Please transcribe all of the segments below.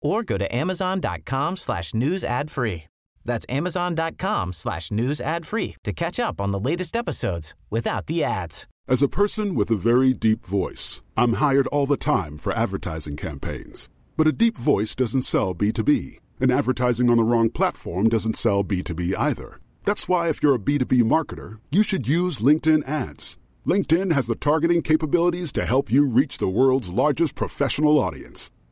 or go to amazon.com slash news ad free. That's amazon.com slash news ad free to catch up on the latest episodes without the ads. As a person with a very deep voice, I'm hired all the time for advertising campaigns. But a deep voice doesn't sell B2B, and advertising on the wrong platform doesn't sell B2B either. That's why if you're a B2B marketer, you should use LinkedIn ads. LinkedIn has the targeting capabilities to help you reach the world's largest professional audience.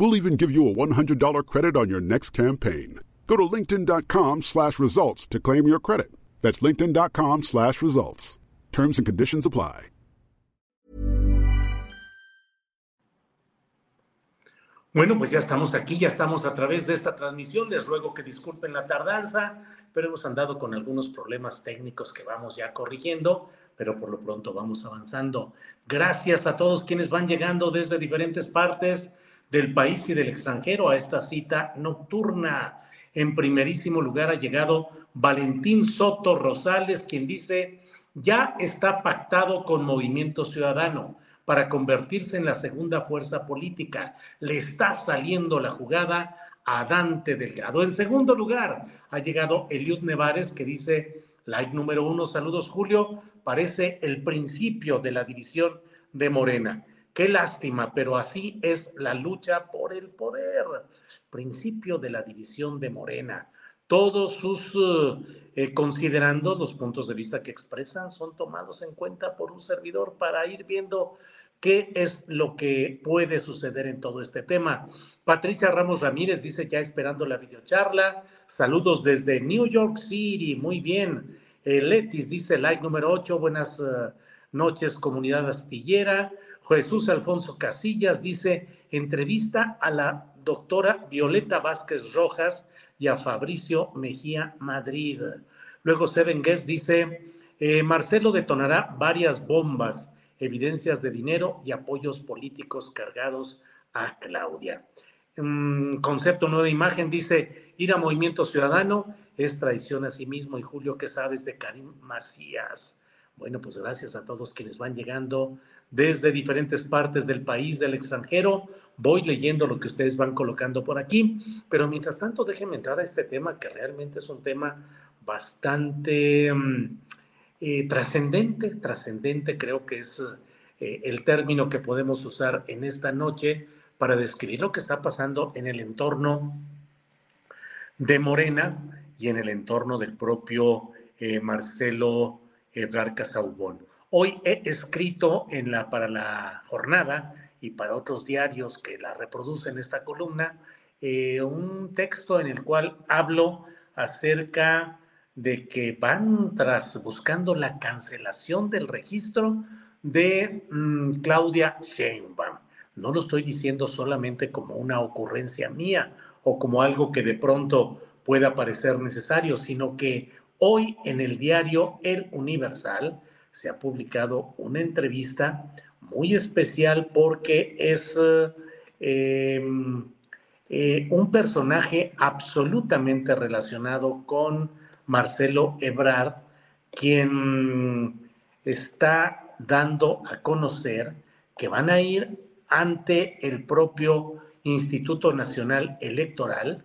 We'll even give you a $100 credit on your next campaign. Go to linkedin.com slash results to claim your credit. That's linkedin.com slash results. Terms and conditions apply. Bueno, pues ya estamos aquí, ya estamos a través de esta transmisión. Les ruego que disculpen la tardanza, pero hemos andado con algunos problemas técnicos que vamos ya corrigiendo, pero por lo pronto vamos avanzando. Gracias a todos quienes van llegando desde diferentes partes del país y del extranjero a esta cita nocturna. En primerísimo lugar ha llegado Valentín Soto Rosales, quien dice, ya está pactado con Movimiento Ciudadano para convertirse en la segunda fuerza política. Le está saliendo la jugada a Dante Delgado. En segundo lugar, ha llegado Eliud Nevares, que dice, like número uno, saludos Julio, parece el principio de la división de Morena. Qué lástima, pero así es la lucha por el poder. Principio de la división de Morena. Todos sus, eh, considerando los puntos de vista que expresan, son tomados en cuenta por un servidor para ir viendo qué es lo que puede suceder en todo este tema. Patricia Ramos Ramírez dice ya esperando la videocharla. Saludos desde New York City. Muy bien. Eh, Letis dice like número 8. Buenas eh, noches, comunidad astillera. Jesús Alfonso Casillas dice, entrevista a la doctora Violeta Vázquez Rojas y a Fabricio Mejía Madrid. Luego Seven Guest dice, eh, Marcelo detonará varias bombas, evidencias de dinero y apoyos políticos cargados a Claudia. Mm, concepto Nueva Imagen dice, ir a Movimiento Ciudadano es traición a sí mismo. Y Julio, ¿qué sabes de Karim Macías? Bueno, pues gracias a todos quienes van llegando desde diferentes partes del país, del extranjero. Voy leyendo lo que ustedes van colocando por aquí, pero mientras tanto déjenme entrar a este tema que realmente es un tema bastante mm, eh, trascendente, trascendente creo que es eh, el término que podemos usar en esta noche para describir lo que está pasando en el entorno de Morena y en el entorno del propio eh, Marcelo Ebrard Casaubón. Hoy he escrito en la, para la jornada y para otros diarios que la reproducen esta columna, eh, un texto en el cual hablo acerca de que van tras buscando la cancelación del registro de mm, Claudia Sheinbaum. No lo estoy diciendo solamente como una ocurrencia mía o como algo que de pronto pueda parecer necesario, sino que hoy en el diario El Universal, se ha publicado una entrevista muy especial porque es em, eh, un personaje absolutamente relacionado con Marcelo Ebrard, quien está dando a conocer que van a ir ante el propio Instituto Nacional Electoral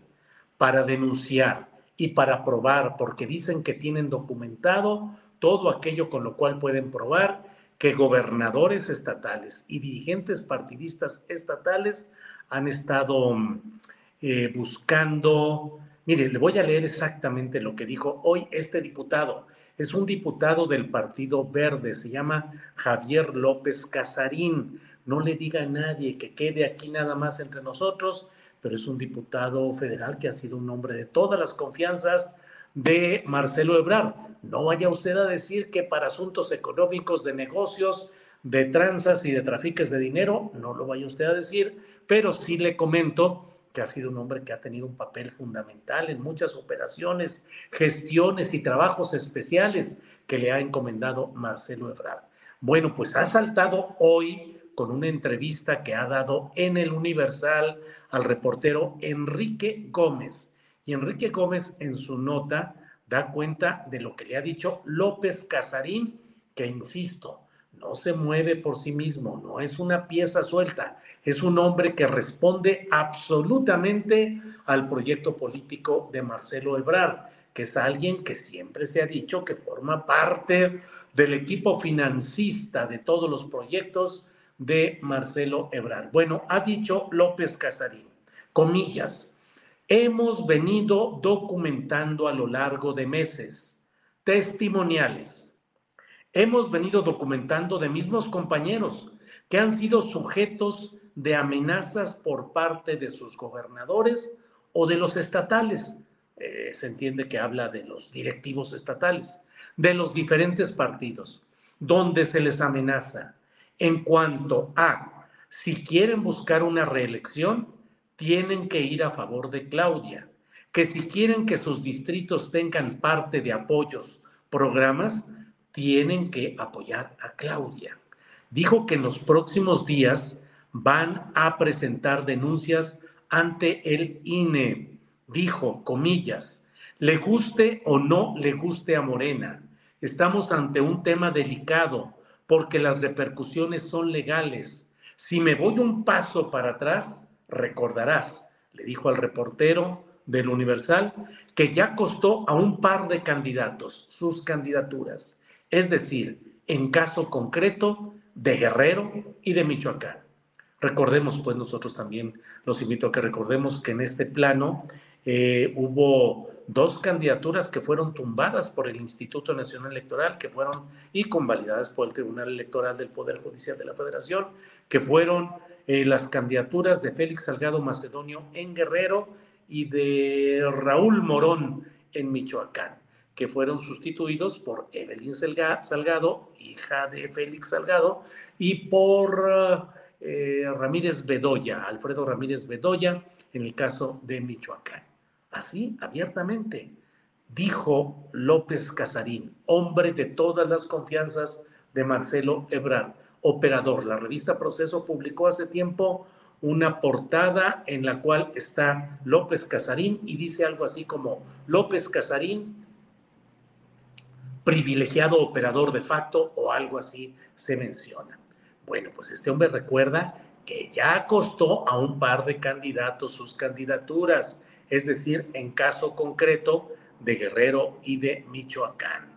para denunciar y para probar, porque dicen que tienen documentado todo aquello con lo cual pueden probar que gobernadores estatales y dirigentes partidistas estatales han estado eh, buscando, mire, le voy a leer exactamente lo que dijo hoy este diputado. Es un diputado del Partido Verde, se llama Javier López Casarín. No le diga a nadie que quede aquí nada más entre nosotros, pero es un diputado federal que ha sido un hombre de todas las confianzas de Marcelo Ebrard. No vaya usted a decir que para asuntos económicos de negocios, de tranzas y de trafiques de dinero, no lo vaya usted a decir, pero sí le comento que ha sido un hombre que ha tenido un papel fundamental en muchas operaciones, gestiones y trabajos especiales que le ha encomendado Marcelo Ebrard. Bueno, pues ha saltado hoy con una entrevista que ha dado en el Universal al reportero Enrique Gómez. Y Enrique Gómez en su nota da cuenta de lo que le ha dicho López Casarín, que insisto, no se mueve por sí mismo, no es una pieza suelta, es un hombre que responde absolutamente al proyecto político de Marcelo Ebrard, que es alguien que siempre se ha dicho que forma parte del equipo financista de todos los proyectos de Marcelo Ebrard. Bueno, ha dicho López Casarín, comillas, hemos venido documentando a lo largo de meses testimoniales. Hemos venido documentando de mismos compañeros que han sido sujetos de amenazas por parte de sus gobernadores o de los estatales. Eh, se entiende que habla de los directivos estatales, de los diferentes partidos, donde se les amenaza en cuanto a si quieren buscar una reelección, tienen que ir a favor de Claudia, que si quieren que sus distritos tengan parte de apoyos, programas, tienen que apoyar a Claudia. Dijo que en los próximos días van a presentar denuncias ante el INE. Dijo, comillas, le guste o no le guste a Morena, estamos ante un tema delicado porque las repercusiones son legales. Si me voy un paso para atrás, recordarás, le dijo al reportero del Universal, que ya costó a un par de candidatos sus candidaturas, es decir, en caso concreto de Guerrero y de Michoacán. Recordemos, pues nosotros también los invito a que recordemos que en este plano eh, hubo dos candidaturas que fueron tumbadas por el Instituto Nacional Electoral, que fueron y convalidadas por el Tribunal Electoral del Poder Judicial de la Federación, que fueron eh, las candidaturas de Félix Salgado Macedonio en Guerrero y de Raúl Morón en Michoacán, que fueron sustituidos por Evelyn Salgado, hija de Félix Salgado, y por eh, Ramírez Bedoya, Alfredo Ramírez Bedoya, en el caso de Michoacán así abiertamente. Dijo López Casarín, hombre de todas las confianzas de Marcelo Ebrard, operador. La revista Proceso publicó hace tiempo una portada en la cual está López Casarín y dice algo así como López Casarín, privilegiado operador de facto o algo así se menciona. Bueno, pues este hombre recuerda que ya costó a un par de candidatos sus candidaturas es decir, en caso concreto de Guerrero y de Michoacán.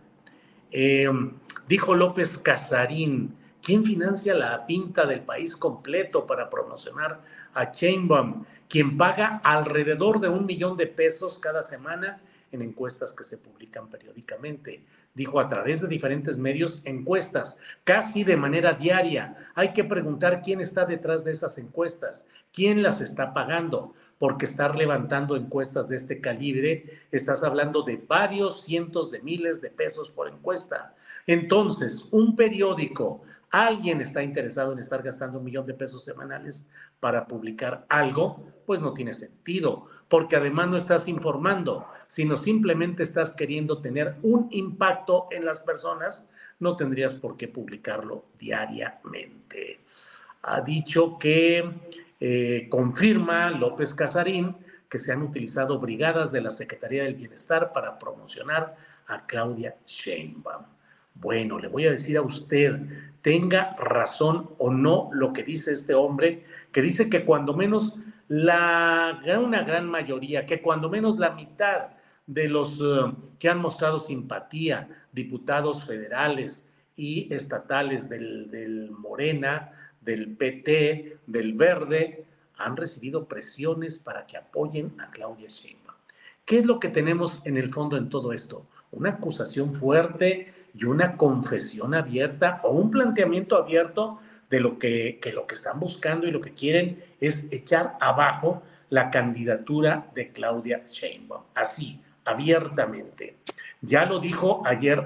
Em, dijo López Casarín, ¿quién financia la pinta del país completo para promocionar a Chainbaum? Quien paga alrededor de un millón de pesos cada semana en encuestas que se publican periódicamente. Dijo a través de diferentes medios encuestas, casi de manera diaria. Hay que preguntar quién está detrás de esas encuestas, quién las está pagando porque estar levantando encuestas de este calibre, estás hablando de varios cientos de miles de pesos por encuesta. Entonces, un periódico, alguien está interesado en estar gastando un millón de pesos semanales para publicar algo, pues no tiene sentido, porque además no estás informando, sino simplemente estás queriendo tener un impacto en las personas, no tendrías por qué publicarlo diariamente. Ha dicho que eh, confirma López Casarín que se han utilizado brigadas de la Secretaría del Bienestar para promocionar a Claudia Sheinbaum. Bueno, le voy a decir a usted, tenga razón o no lo que dice este hombre, que dice que cuando menos la, una gran mayoría, que cuando menos la mitad de los eh, que han mostrado simpatía, diputados federales y estatales del, del Morena, del PT, del Verde, han recibido presiones para que apoyen a Claudia Sheinbaum. ¿Qué es lo que tenemos en el fondo en todo esto? Una acusación fuerte y una confesión abierta o un planteamiento abierto de lo que, que lo que están buscando y lo que quieren es echar abajo la candidatura de Claudia Sheinbaum. Así, abiertamente. Ya lo dijo ayer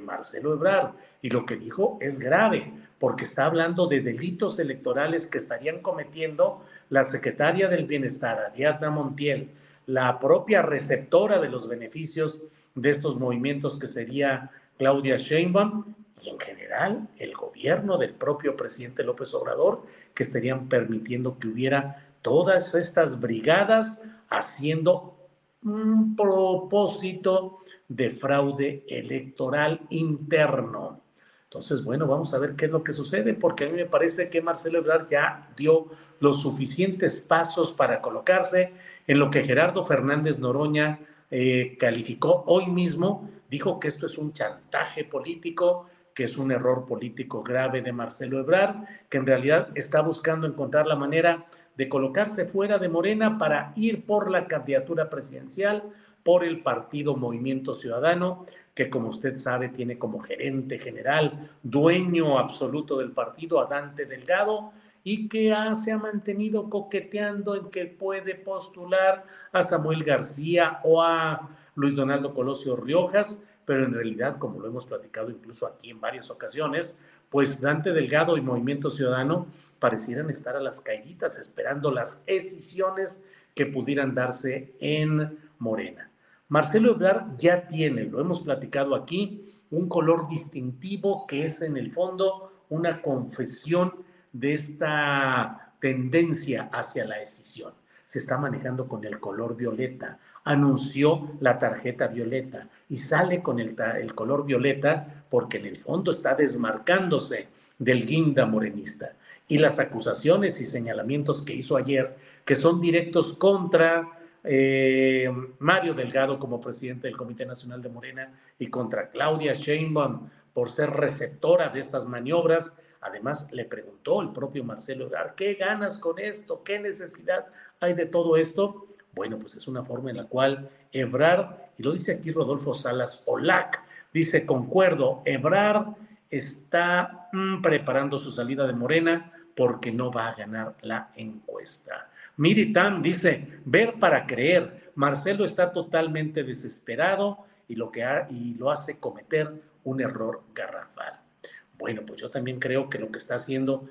Marcelo Ebrard y lo que dijo es grave porque está hablando de delitos electorales que estarían cometiendo la secretaria del Bienestar, Ariadna Montiel, la propia receptora de los beneficios de estos movimientos que sería Claudia Sheinbaum y en general el gobierno del propio presidente López Obrador que estarían permitiendo que hubiera todas estas brigadas haciendo un propósito de fraude electoral interno. Entonces, bueno, vamos a ver qué es lo que sucede, porque a mí me parece que Marcelo Ebrard ya dio los suficientes pasos para colocarse en lo que Gerardo Fernández Noroña eh, calificó hoy mismo, dijo que esto es un chantaje político, que es un error político grave de Marcelo Ebrard, que en realidad está buscando encontrar la manera de colocarse fuera de Morena para ir por la candidatura presidencial por el partido Movimiento Ciudadano, que como usted sabe tiene como gerente general, dueño absoluto del partido, a Dante Delgado, y que se ha mantenido coqueteando en que puede postular a Samuel García o a Luis Donaldo Colosio Riojas, pero en realidad, como lo hemos platicado incluso aquí en varias ocasiones, pues Dante Delgado y Movimiento Ciudadano parecieran estar a las caíditas esperando las decisiones que pudieran darse en Morena. Marcelo Ebrard ya tiene, lo hemos platicado aquí, un color distintivo que es en el fondo una confesión de esta tendencia hacia la decisión. Se está manejando con el color violeta. Anunció la tarjeta violeta y sale con el, el color violeta porque en el fondo está desmarcándose del guinda morenista y las acusaciones y señalamientos que hizo ayer, que son directos contra eh, Mario Delgado como presidente del Comité Nacional de Morena y contra Claudia Sheinbaum por ser receptora de estas maniobras. Además, le preguntó el propio Marcelo Ebrard, ¿qué ganas con esto? ¿Qué necesidad hay de todo esto? Bueno, pues es una forma en la cual Ebrard, y lo dice aquí Rodolfo Salas Olac, dice, concuerdo, Ebrard está mm, preparando su salida de Morena porque no va a ganar la encuesta. Miritam dice, ver para creer. Marcelo está totalmente desesperado y lo, que y lo hace cometer un error garrafal. Bueno, pues yo también creo que lo que está haciendo,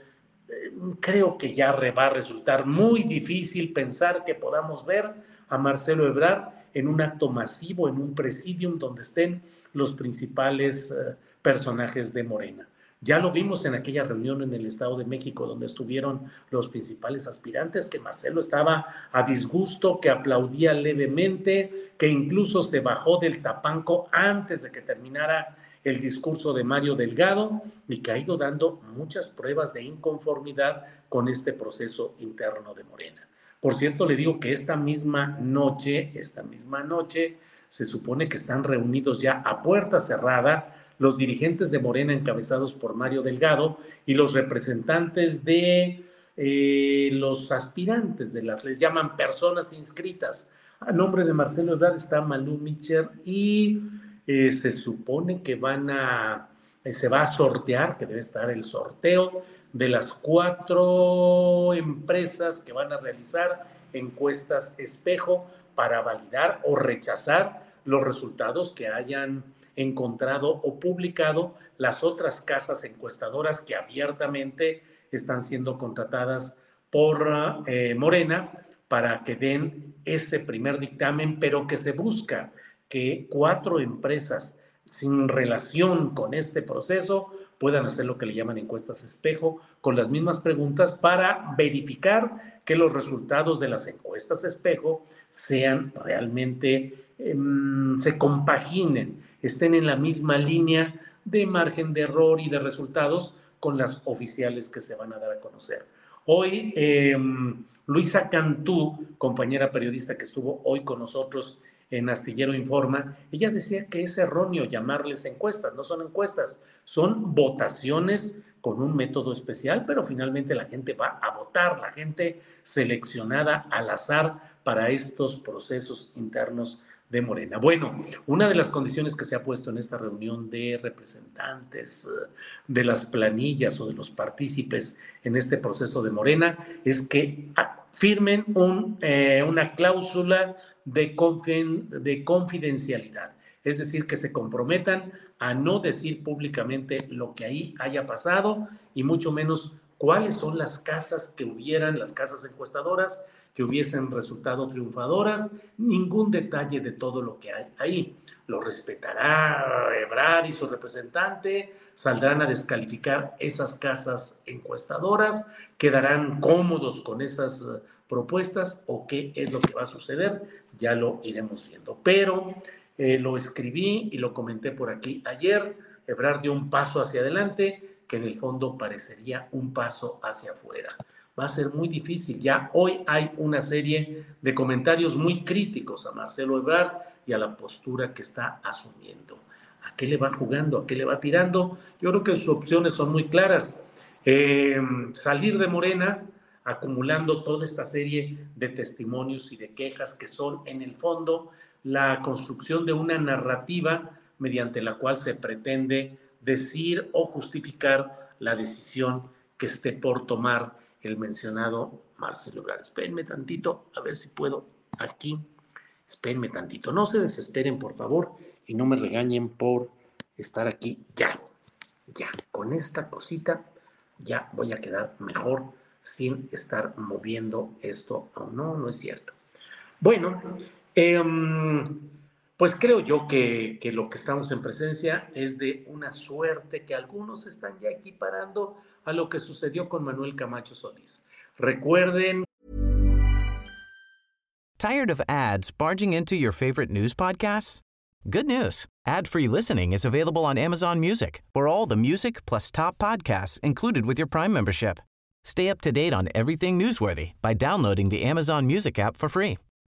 eh, creo que ya va a resultar muy difícil pensar que podamos ver a Marcelo Ebrard en un acto masivo, en un presidium donde estén los principales eh, personajes de Morena. Ya lo vimos en aquella reunión en el Estado de México donde estuvieron los principales aspirantes, que Marcelo estaba a disgusto, que aplaudía levemente, que incluso se bajó del tapanco antes de que terminara el discurso de Mario Delgado y que ha ido dando muchas pruebas de inconformidad con este proceso interno de Morena. Por cierto, le digo que esta misma noche, esta misma noche, se supone que están reunidos ya a puerta cerrada los dirigentes de Morena encabezados por Mario Delgado y los representantes de eh, los aspirantes de las, les llaman personas inscritas. A nombre de Marcelo Ebrard está Malú Micher y eh, se supone que van a, eh, se va a sortear, que debe estar el sorteo de las cuatro empresas que van a realizar encuestas espejo para validar o rechazar los resultados que hayan encontrado o publicado las otras casas encuestadoras que abiertamente están siendo contratadas por eh, Morena para que den ese primer dictamen, pero que se busca que cuatro empresas sin relación con este proceso puedan hacer lo que le llaman encuestas espejo con las mismas preguntas para verificar que los resultados de las encuestas espejo sean realmente, em, se compaginen, estén en la misma línea de margen de error y de resultados con las oficiales que se van a dar a conocer. Hoy, em, Luisa Cantú, compañera periodista que estuvo hoy con nosotros en Astillero Informa, ella decía que es erróneo llamarles encuestas, no son encuestas, son votaciones con un método especial, pero finalmente la gente va a votar, la gente seleccionada al azar para estos procesos internos de Morena. Bueno, una de las condiciones que se ha puesto en esta reunión de representantes eh, de las planillas o de los partícipes en este proceso de Morena es que ah, firmen eh, una cláusula de, de confidencialidad, es decir, que se comprometan a no decir públicamente lo que ahí haya pasado y mucho menos cuáles son las casas que hubieran, las casas encuestadoras que hubiesen resultado triunfadoras, ningún detalle de todo lo que hay ahí. Lo respetará Ebrar y su representante, saldrán a descalificar esas casas encuestadoras, quedarán cómodos con esas eh, propuestas o qué es lo que va a suceder, ya lo iremos viendo. Pero eh, lo escribí y lo comenté por aquí ayer, Ebrard dio un paso hacia adelante que en el fondo parecería un paso hacia afuera va a ser muy difícil. Ya hoy hay una serie de comentarios muy críticos a Marcelo Ebrard y a la postura que está asumiendo. ¿A qué le va jugando? ¿A qué le va tirando? Yo creo que sus opciones son muy claras. Eh, salir de Morena acumulando toda esta serie de testimonios y de quejas que son en el fondo la construcción de una narrativa mediante la cual se pretende decir o justificar la decisión que esté por tomar el mencionado Marcelo Ebrard. Espérenme tantito, a ver si puedo aquí. Espérenme tantito. No se desesperen, por favor, y no me regañen por estar aquí ya. Ya, con esta cosita ya voy a quedar mejor sin estar moviendo esto o no, no es cierto. Bueno, em, pues creo yo que, que, lo que estamos en presencia es de una suerte que algunos están ya equiparando a lo que sucedió con Manuel Camacho Solís. Recuerden. Tired of ads barging into your favorite news podcasts? Good news. Ad-free listening is available on Amazon Music for all the music plus top podcasts included with your Prime membership. Stay up to date on everything newsworthy by downloading the Amazon Music app for free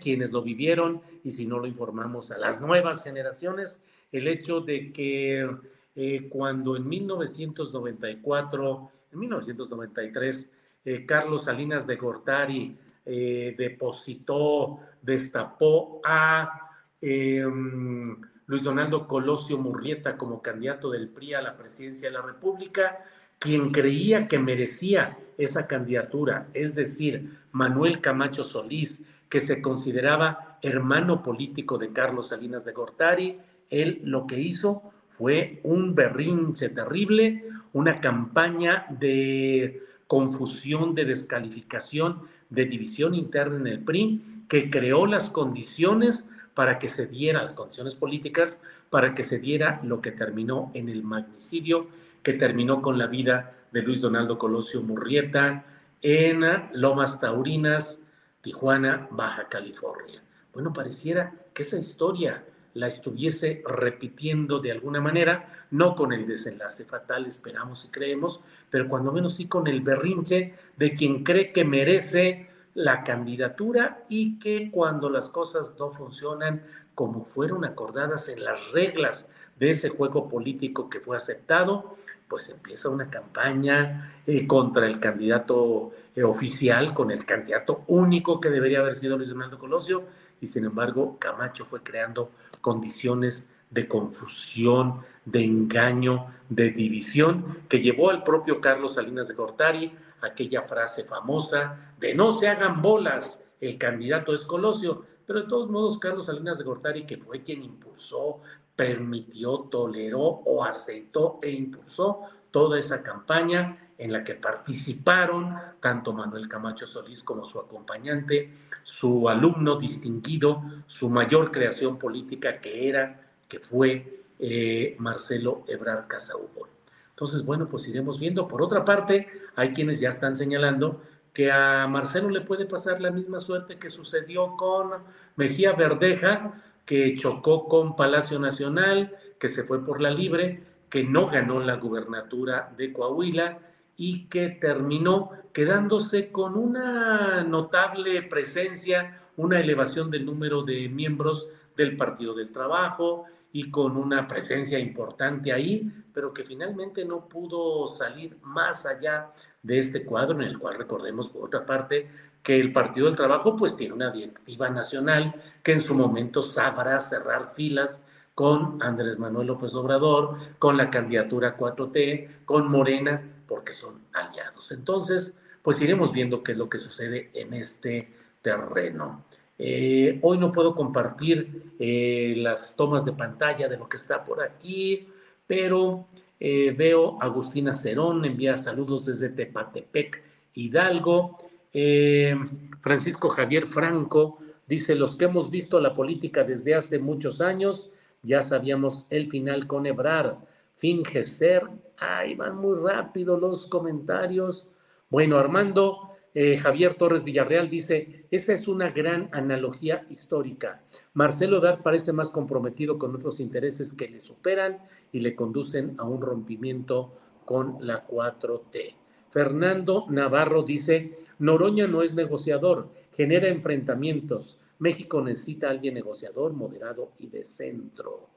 Quienes lo vivieron y si no lo informamos a las nuevas generaciones, el hecho de que eh, cuando en 1994, en 1993, eh, Carlos Salinas de Gortari eh, depositó, destapó a em, Luis Donaldo Colosio Murrieta como candidato del PRI a la presidencia de la República, quien creía que merecía esa candidatura, es decir, Manuel Camacho Solís, que se consideraba hermano político de Carlos Salinas de Gortari, él lo que hizo fue un berrinche terrible, una campaña de confusión, de descalificación, de división interna en el PRI, que creó las condiciones para que se diera, las condiciones políticas, para que se diera lo que terminó en el magnicidio, que terminó con la vida de Luis Donaldo Colosio Murrieta en Lomas Taurinas, Tijuana, Baja California. Bueno, pareciera que esa historia la estuviese repitiendo de alguna manera, no con el desenlace fatal, esperamos y creemos, pero cuando menos sí con el berrinche de quien cree que merece la candidatura y que cuando las cosas no funcionan como fueron acordadas en las reglas de ese juego político que fue aceptado, pues empieza una campaña eh, contra el candidato eh, oficial, con el candidato único que debería haber sido Luis Donaldo Colosio, y sin embargo Camacho fue creando condiciones de confusión, de engaño, de división, que llevó al propio Carlos Salinas de Gortari aquella frase famosa de no se hagan bolas, el candidato es Colosio, pero de todos modos Carlos Salinas de Gortari, que fue quien impulsó, permitió, toleró o aceptó e impulsó toda esa campaña en la que participaron tanto Manuel Camacho Solís como su acompañante, su alumno distinguido, su mayor creación política que era, que fue eh, Marcelo Ebrar Casaubon. Entonces, bueno, pues iremos viendo. Por otra parte, hay quienes ya están señalando que a Marcelo le puede pasar la misma suerte que sucedió con Mejía Verdeja, que chocó con Palacio Nacional, que se fue por la libre, que no ganó la gubernatura de Coahuila y que terminó quedándose con una notable presencia, una elevación del número de miembros del Partido del Trabajo y con una presencia importante ahí, pero que finalmente no pudo salir más allá de este cuadro en el cual recordemos por otra parte que el Partido del Trabajo pues tiene una directiva nacional que en su momento sabrá cerrar filas con Andrés Manuel López Obrador, con la candidatura 4T, con Morena, porque son aliados. Entonces, pues iremos viendo qué es lo que sucede en este terreno. Eh, hoy no puedo compartir eh, las tomas de pantalla de lo que está por aquí, pero eh, veo Agustina Cerón, envía saludos desde Tepatepec, Hidalgo. Francisco Javier Franco dice, los que hemos visto la política desde hace muchos años, ya sabíamos el final con Ebrar, finge ser. Ay, van muy rápido los comentarios. Bueno, Armando eh, Javier Torres Villarreal dice, esa es una gran analogía histórica. Marcelo Dar parece más comprometido con otros intereses que le superan y le conducen a un rompimiento con la 4T. Fernando Navarro dice, Noroña no es negociador, genera enfrentamientos. México necesita a alguien negociador, moderado y de centro.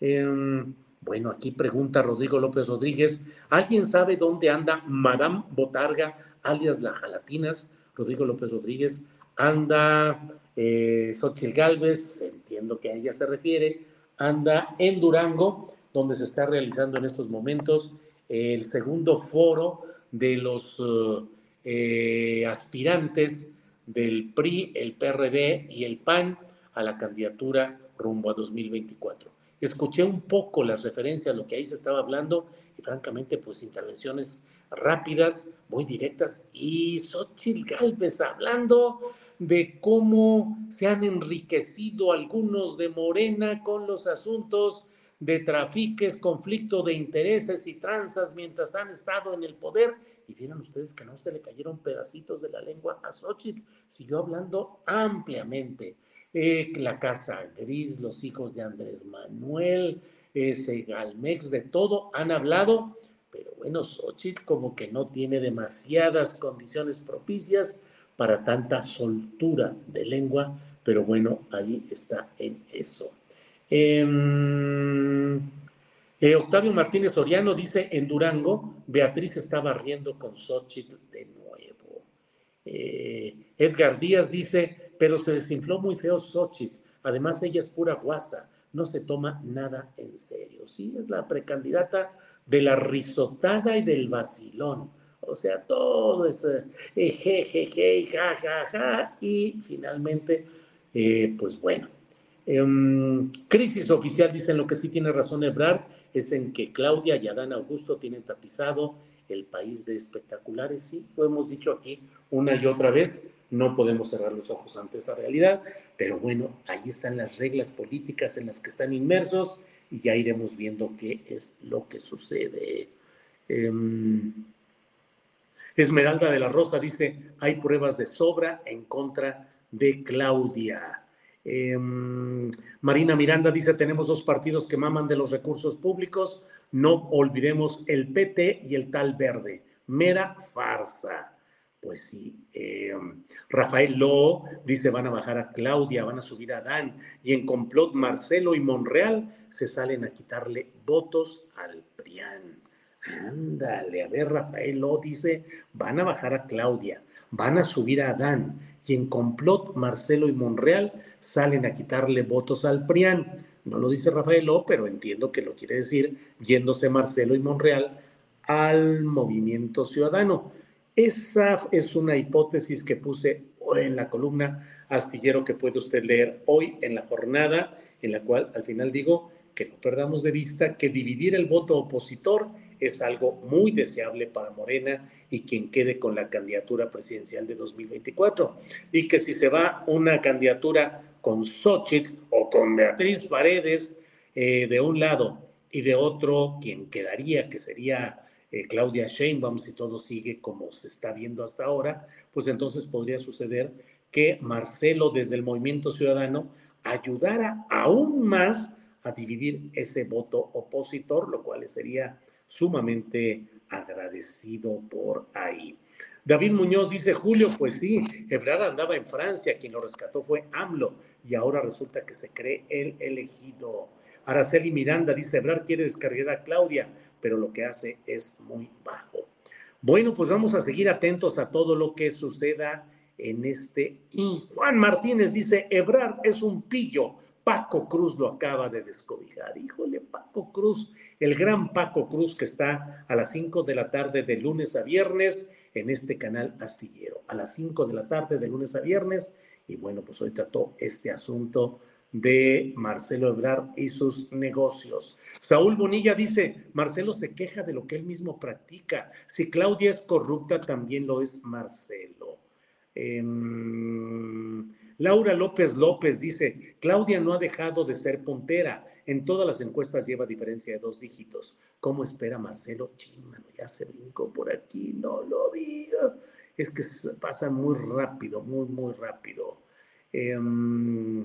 Em, bueno, aquí pregunta Rodrigo López Rodríguez, ¿alguien sabe dónde anda Madame Botarga alias La Jalatinas, Rodrigo López Rodríguez, anda eh, Xochitl Galvez, entiendo que a ella se refiere, anda en Durango, donde se está realizando en estos momentos el segundo foro de los eh, aspirantes del PRI, el PRD y el PAN a la candidatura rumbo a 2024. Escuché un poco las referencias a lo que ahí se estaba hablando y francamente pues intervenciones rápidas, muy directas, y Xochitl Galvez hablando de cómo se han enriquecido algunos de Morena con los asuntos de trafiques, conflicto de intereses y tranzas mientras han estado en el poder. Y vieron ustedes que no se le cayeron pedacitos de la lengua a Xochitl. Siguió hablando ampliamente. Eh, la Casa Gris, los hijos de Andrés Manuel, ese Galmex, de todo han hablado pero bueno, Xochitl como que no tiene demasiadas condiciones propicias para tanta soltura de lengua, pero bueno, ahí está en eso. Em, eh, Octavio Martínez Soriano dice, en Durango, Beatriz estaba riendo con Xochitl de nuevo. Eh, Edgar Díaz dice, pero se desinfló muy feo Xochitl. Además, ella es pura guasa, no se toma nada en serio. Sí, es la precandidata de la risotada y del vacilón. O sea, todo es eh, je, ja, ja, ja, y finalmente, pues bueno. Em, crisis oficial, dicen lo que sí tiene razón Ebrard, es en que Claudia y Adán Augusto tienen tapizado el país de espectaculares. Sí, lo hemos dicho aquí una y otra vez, no podemos cerrar los ojos ante esa realidad, pero bueno, ahí están las reglas políticas en las que están inmersos y ya iremos viendo qué es lo que sucede. Em, Esmeralda de la Rosa dice, hay pruebas de sobra en contra de Claudia. Em, Marina Miranda dice, tenemos dos partidos que maman de los recursos públicos, no olvidemos el PT y el tal verde. Mera farsa. Pues sí, eh, Rafael Lo dice van a bajar a Claudia, van a subir a Dan y en complot Marcelo y Monreal se salen a quitarle votos al PRIAN. Ándale, a ver, Rafael Lo dice van a bajar a Claudia, van a subir a Dan y en complot Marcelo y Monreal salen a quitarle votos al PRIAN. No lo dice Rafael Lo, pero entiendo que lo quiere decir yéndose Marcelo y Monreal al movimiento ciudadano. Esa es una hipótesis que puse en la columna astillero que puede usted leer hoy en la jornada, en la cual al final digo que no perdamos de vista que dividir el voto opositor es algo muy deseable para Morena y quien quede con la candidatura presidencial de 2024. Y que si se va una candidatura con Xochitl o con Beatriz Paredes eh, de un lado y de otro, quien quedaría, que sería eh, Claudia Sheinbaum, si todo sigue como se está viendo hasta ahora, pues entonces podría suceder que Marcelo desde el Movimiento Ciudadano ayudara aún más a dividir ese voto opositor, lo cual sería sumamente agradecido por ahí. David Muñoz dice, Julio, pues sí, Ebrard andaba en Francia, quien lo rescató fue AMLO, y ahora resulta que se cree el elegido. Araceli Miranda dice, Ebrard quiere descargar a Claudia, pero lo que hace es muy bajo. Bueno, pues vamos a seguir atentos a todo lo que suceda en este. Y Juan Martínez dice, Ebrard es un pillo, Paco Cruz lo acaba de descobijar. Híjole, Paco Cruz, el gran Paco Cruz que está a las 5 de la tarde de lunes a viernes en este canal astillero. A las 5 de la tarde de lunes a viernes. Y bueno, pues hoy trató este asunto de Marcelo Ebrard y sus negocios. Saúl Bonilla dice, Marcelo se queja de lo que él mismo practica. Si Claudia es corrupta, también lo es Marcelo. Eh, Laura López López dice, Claudia no ha dejado de ser puntera. En todas las encuestas lleva diferencia de dos dígitos. ¿Cómo espera Marcelo? Chimano, ya se brincó por aquí, no lo vi. Es que pasa muy rápido, muy, muy rápido. Em,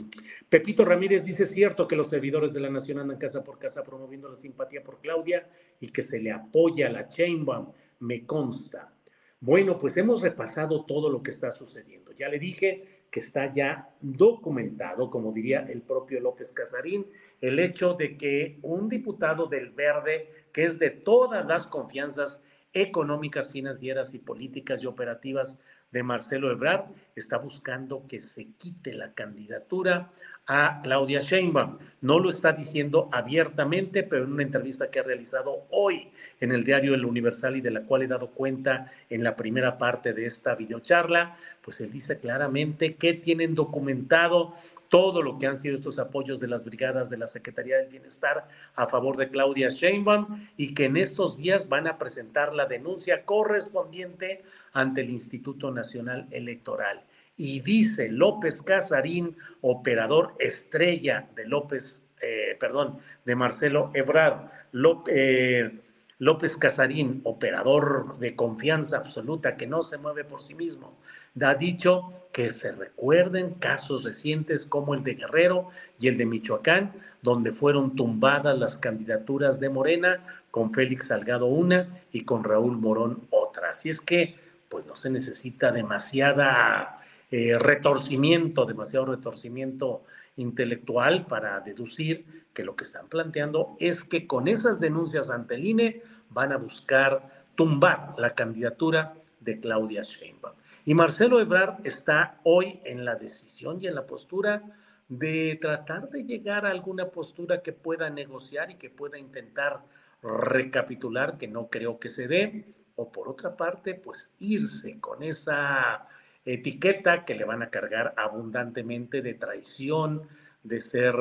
Pepito Ramírez dice, cierto que los servidores de la Nación andan casa por casa promoviendo la simpatía por Claudia y que se le apoya a la Chainbaum. Me consta. Bueno, pues hemos repasado todo lo que está sucediendo. Ya le dije que está ya documentado, como diría el propio López Casarín, el hecho de que un diputado del Verde, que es de todas las confianzas económicas, financieras y políticas y operativas de Marcelo Ebrard, está buscando que se quite la candidatura a Claudia Sheinbaum. No lo está diciendo abiertamente, pero en una entrevista que ha realizado hoy en el diario El Universal y de la cual he dado cuenta en la primera parte de esta videocharla, pues él dice claramente que tienen documentado todo lo que han sido estos apoyos de las brigadas de la Secretaría del Bienestar a favor de Claudia Sheinbaum y que en estos días van a presentar la denuncia correspondiente ante el Instituto Nacional Electoral. Y dice López Casarín, operador estrella de López, eh, perdón, de Marcelo Ebrard, López, eh, López Casarín, operador de confianza absoluta que no se mueve por sí mismo, ha dicho que se recuerden casos recientes como el de Guerrero y el de Michoacán, donde fueron tumbadas las candidaturas de Morena, con Félix Salgado una y con Raúl Morón otra. Así es que, pues no se necesita demasiada eh, retorcimiento, demasiado retorcimiento intelectual para deducir que lo que están planteando es que con esas denuncias ante el INE van a buscar tumbar la candidatura de Claudia Sheinbaum. Y Marcelo Ebrard está hoy en la decisión y en la postura de tratar de llegar a alguna postura que pueda negociar y que pueda intentar recapitular, que no creo que se dé, o por otra parte, pues irse con esa etiqueta que le van a cargar abundantemente de traición, de ser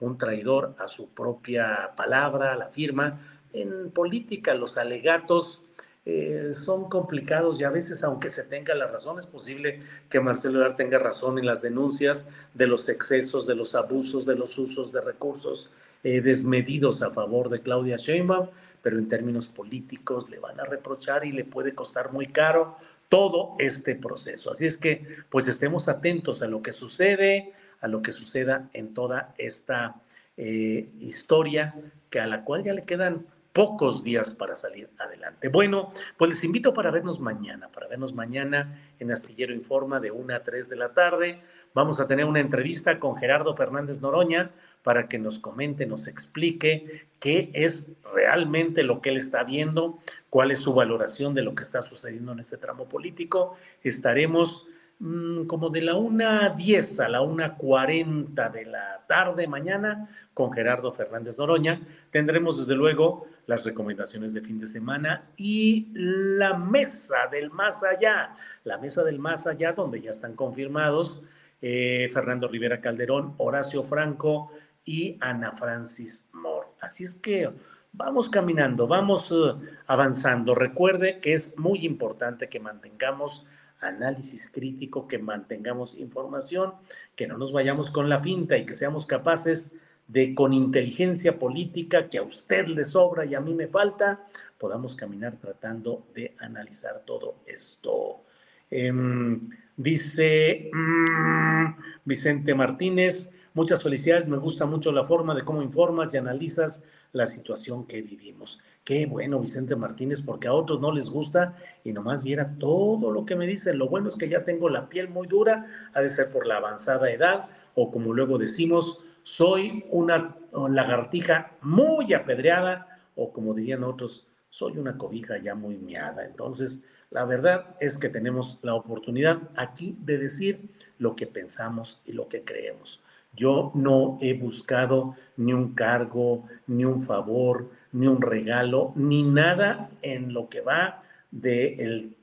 un traidor a su propia palabra, a la firma. En política los alegatos eh, son complicados y a veces, aunque se tenga la razón, es posible que Marcelo Ebrard tenga razón en las denuncias de los excesos, de los abusos, de los usos de recursos eh, desmedidos a favor de Claudia Sheinbaum, pero en términos políticos le van a reprochar y le puede costar muy caro todo este proceso. Así es que, pues estemos atentos a lo que sucede, a lo que suceda en toda esta eh, historia, que a la cual ya le quedan pocos días para salir adelante. Bueno, pues les invito para vernos mañana, para vernos mañana en Astillero Informa de 1 a 3 de la tarde. Vamos a tener una entrevista con Gerardo Fernández Noroña para que nos comente, nos explique qué es realmente lo que él está viendo, cuál es su valoración de lo que está sucediendo en este tramo político. Estaremos Mm, como de la 1.10 a la 1.40 de la tarde mañana con Gerardo Fernández Noroña. Tendremos desde luego las recomendaciones de fin de semana y la mesa del más allá, la mesa del más allá donde ya están confirmados eh, Fernando Rivera Calderón, Horacio Franco y Ana Francis Moore. Así es que vamos caminando, vamos eh, avanzando. Recuerde que es muy importante que mantengamos análisis crítico, que mantengamos información, que no nos vayamos con la finta y que seamos capaces de, con inteligencia política que a usted le sobra y a mí me falta, podamos caminar tratando de analizar todo esto. Em, dice mm, Vicente Martínez, muchas felicidades, me gusta mucho la forma de cómo informas y analizas la situación que vivimos. Qué bueno, Vicente Martínez, porque a otros no les gusta y nomás viera todo lo que me dicen. Lo bueno es que ya tengo la piel muy dura, ha de ser por la avanzada edad o como luego decimos, soy una lagartija muy apedreada o como dirían otros, soy una cobija ya muy miada. Entonces, la verdad es que tenemos la oportunidad aquí de decir lo que pensamos y lo que creemos. Yo no he buscado ni un cargo, ni un favor, ni un regalo, ni nada en lo que va del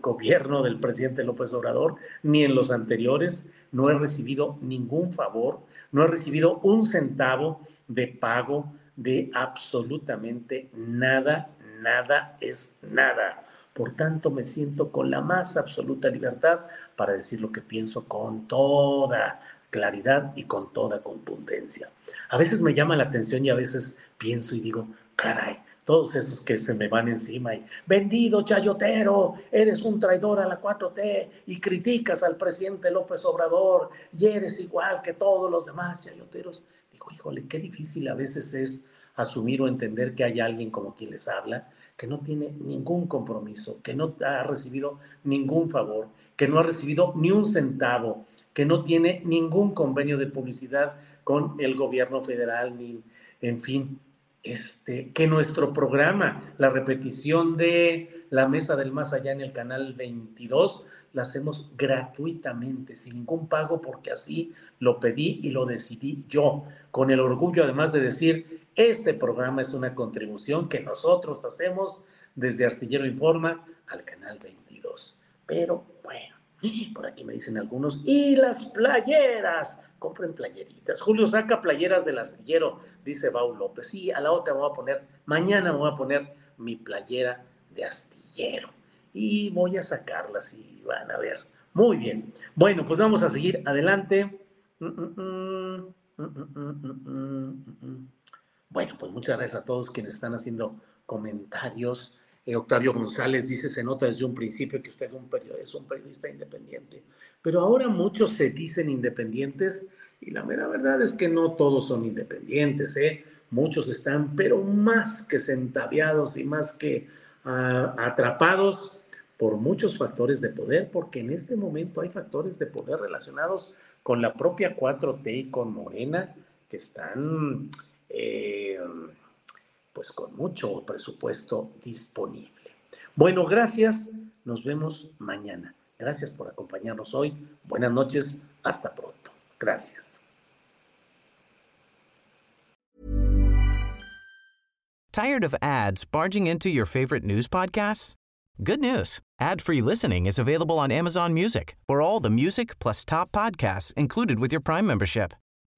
gobierno del presidente López Obrador, ni en los anteriores. No he recibido ningún favor, no he recibido un centavo de pago de absolutamente nada, nada es nada. Por tanto, me siento con la más absoluta libertad para decir lo que pienso con toda claridad y con toda contundencia. A veces me llama la atención y a veces pienso y digo, caray, todos esos que se me van encima y vendido chayotero, eres un traidor a la 4T y criticas al presidente López Obrador y eres igual que todos los demás chayoteros. Digo, híjole, qué difícil a veces es asumir o entender que hay alguien como quien les habla que no tiene ningún compromiso, que no ha recibido ningún favor, que no ha recibido ni un centavo que no tiene ningún convenio de publicidad con el gobierno federal, ni, en fin, este, que nuestro programa, la repetición de la Mesa del Más Allá en el canal 22, la hacemos gratuitamente, sin ningún pago, porque así lo pedí y lo decidí yo, con el orgullo además de decir, este programa es una contribución que nosotros hacemos desde Astillero Informa al canal 22. Pero bueno, por aquí me dicen algunos, y las playeras, compren playeritas. Julio saca playeras del astillero, dice Bau López. Sí, a la otra me voy a poner, mañana me voy a poner mi playera de astillero. Y voy a sacarlas y van a ver. Muy bien. Bueno, pues vamos a seguir adelante. Bueno, pues muchas gracias a todos quienes están haciendo comentarios. Eh, Octavio González dice, se nota desde un principio que usted es un, periodista, es un periodista independiente. Pero ahora muchos se dicen independientes y la mera verdad es que no todos son independientes. ¿eh? Muchos están, pero más que sentadeados y más que ah, atrapados por muchos factores de poder, porque en este momento hay factores de poder relacionados con la propia 4T y con Morena que están... Eh, pues con mucho presupuesto disponible. Bueno, gracias. Nos vemos mañana. Gracias por acompañarnos hoy. Buenas noches. Hasta pronto. Gracias. Tired of ads barging into your favorite news podcasts? Good news. Ad-free listening is available on Amazon Music. For all the music plus top podcasts included with your Prime membership.